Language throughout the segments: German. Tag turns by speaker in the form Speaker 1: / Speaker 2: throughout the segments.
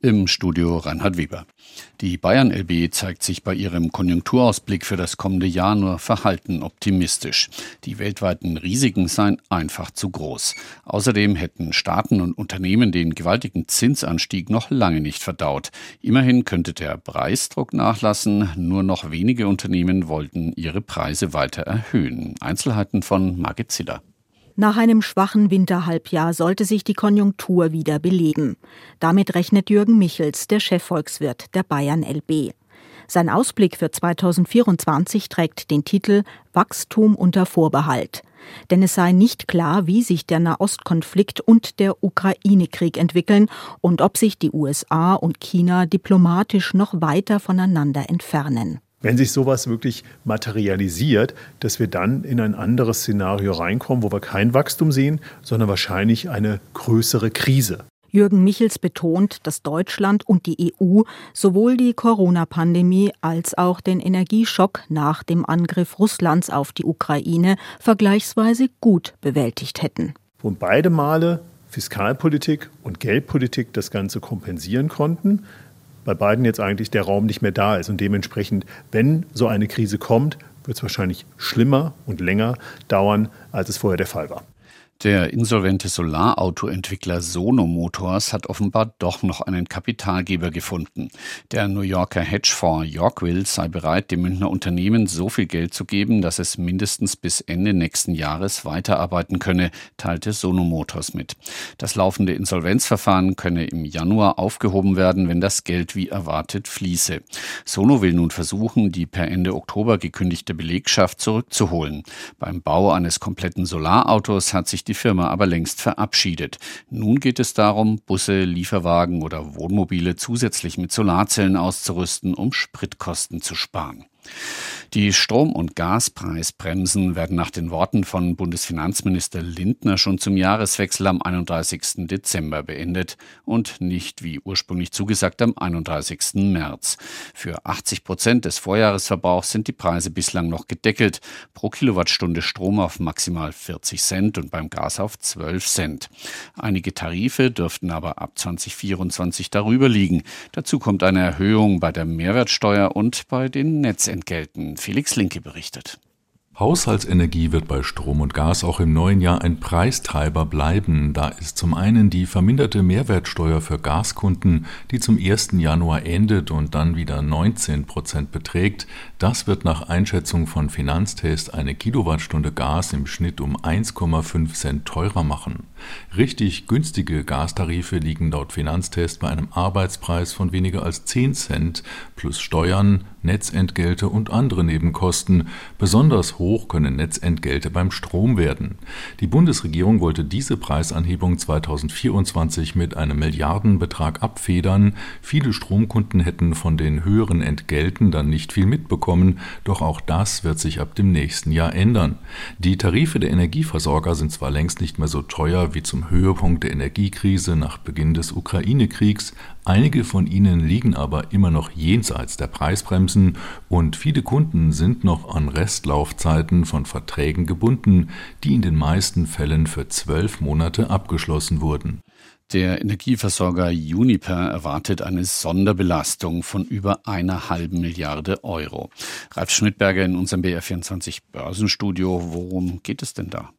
Speaker 1: Im Studio Reinhard Weber. Die Bayern LB zeigt sich bei ihrem Konjunkturausblick für das kommende Jahr nur verhalten optimistisch. Die weltweiten Risiken seien einfach zu groß. Außerdem hätten Staaten und Unternehmen den gewaltigen Zinsanstieg noch lange nicht verdaut. Immerhin könnte der Preisdruck nachlassen. Nur noch wenige Unternehmen wollten ihre Preise weiter erhöhen. Einzelheiten von Margit Ziller.
Speaker 2: Nach einem schwachen Winterhalbjahr sollte sich die Konjunktur wieder beleben. Damit rechnet Jürgen Michels, der Chefvolkswirt der Bayern LB. Sein Ausblick für 2024 trägt den Titel Wachstum unter Vorbehalt. Denn es sei nicht klar, wie sich der Nahostkonflikt und der Ukraine-Krieg entwickeln und ob sich die USA und China diplomatisch noch weiter voneinander entfernen
Speaker 3: wenn sich sowas wirklich materialisiert, dass wir dann in ein anderes Szenario reinkommen, wo wir kein Wachstum sehen, sondern wahrscheinlich eine größere Krise.
Speaker 2: Jürgen Michels betont, dass Deutschland und die EU sowohl die Corona-Pandemie als auch den Energieschock nach dem Angriff Russlands auf die Ukraine vergleichsweise gut bewältigt hätten.
Speaker 3: Und beide Male Fiskalpolitik und Geldpolitik das Ganze kompensieren konnten bei beiden jetzt eigentlich der Raum nicht mehr da ist. Und dementsprechend, wenn so eine Krise kommt, wird es wahrscheinlich schlimmer und länger dauern, als es vorher der Fall war.
Speaker 1: Der insolvente Solarautoentwickler Sono Motors hat offenbar doch noch einen Kapitalgeber gefunden. Der New Yorker Hedgefonds Yorkville sei bereit, dem Münchner Unternehmen so viel Geld zu geben, dass es mindestens bis Ende nächsten Jahres weiterarbeiten könne, teilte Sono Motors mit. Das laufende Insolvenzverfahren könne im Januar aufgehoben werden, wenn das Geld wie erwartet fließe. Sono will nun versuchen, die per Ende Oktober gekündigte Belegschaft zurückzuholen. Beim Bau eines kompletten Solarautos hat sich die Firma aber längst verabschiedet. Nun geht es darum, Busse, Lieferwagen oder Wohnmobile zusätzlich mit Solarzellen auszurüsten, um Spritkosten zu sparen. Die Strom- und Gaspreisbremsen werden nach den Worten von Bundesfinanzminister Lindner schon zum Jahreswechsel am 31. Dezember beendet und nicht wie ursprünglich zugesagt am 31. März. Für 80 Prozent des Vorjahresverbrauchs sind die Preise bislang noch gedeckelt. Pro Kilowattstunde Strom auf maximal 40 Cent und beim Gas auf 12 Cent. Einige Tarife dürften aber ab 2024 darüber liegen. Dazu kommt eine Erhöhung bei der Mehrwertsteuer und bei den Netzentgelten. Felix Linke berichtet.
Speaker 4: Haushaltsenergie wird bei Strom und Gas auch im neuen Jahr ein Preistreiber bleiben. Da ist zum einen die verminderte Mehrwertsteuer für Gaskunden, die zum 1. Januar endet und dann wieder 19 Prozent beträgt. Das wird nach Einschätzung von Finanztest eine Kilowattstunde Gas im Schnitt um 1,5 Cent teurer machen. Richtig günstige Gastarife liegen laut Finanztest bei einem Arbeitspreis von weniger als 10 Cent plus Steuern, Netzentgelte und andere Nebenkosten. Besonders hoch können Netzentgelte beim Strom werden. Die Bundesregierung wollte diese Preisanhebung 2024 mit einem Milliardenbetrag abfedern. Viele Stromkunden hätten von den höheren Entgelten dann nicht viel mitbekommen, doch auch das wird sich ab dem nächsten Jahr ändern. Die Tarife der Energieversorger sind zwar längst nicht mehr so teuer wie zum Höhepunkt der Energiekrise nach Beginn des Ukraine-Kriegs, einige von ihnen liegen aber immer noch jenseits der Preisbremse bremsen und viele Kunden sind noch an Restlaufzeiten von Verträgen gebunden, die in den meisten Fällen für zwölf Monate abgeschlossen wurden.
Speaker 1: Der Energieversorger Uniper erwartet eine Sonderbelastung von über einer halben Milliarde Euro. Ralf Schmidberger in unserem BR24 Börsenstudio. Worum geht es denn da?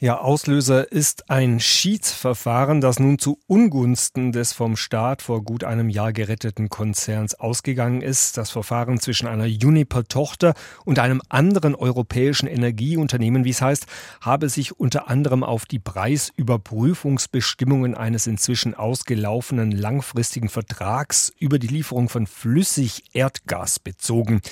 Speaker 5: Ja, Auslöser ist ein Schiedsverfahren, das nun zu Ungunsten des vom Staat vor gut einem Jahr geretteten Konzerns ausgegangen ist. Das Verfahren zwischen einer Uniper-Tochter und einem anderen europäischen Energieunternehmen, wie es heißt, habe sich unter anderem auf die Preisüberprüfungsbestimmungen eines inzwischen ausgelaufenen langfristigen Vertrags über die Lieferung von Flüssig-Erdgas bezogen,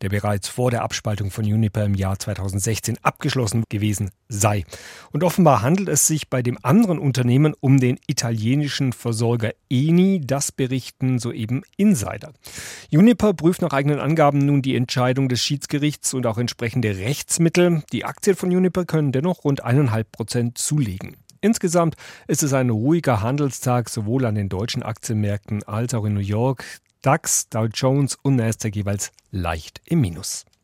Speaker 5: der bereits vor der Abspaltung von Uniper im Jahr 2016 abgeschlossen gewesen sei. Und offenbar handelt es sich bei dem anderen Unternehmen um den italienischen Versorger Eni. Das berichten soeben Insider. Uniper prüft nach eigenen Angaben nun die Entscheidung des Schiedsgerichts und auch entsprechende Rechtsmittel. Die Aktien von Uniper können dennoch rund eineinhalb Prozent zulegen. Insgesamt ist es ein ruhiger Handelstag sowohl an den deutschen Aktienmärkten als auch in New York. DAX, Dow Jones und Nasdaq jeweils leicht im Minus.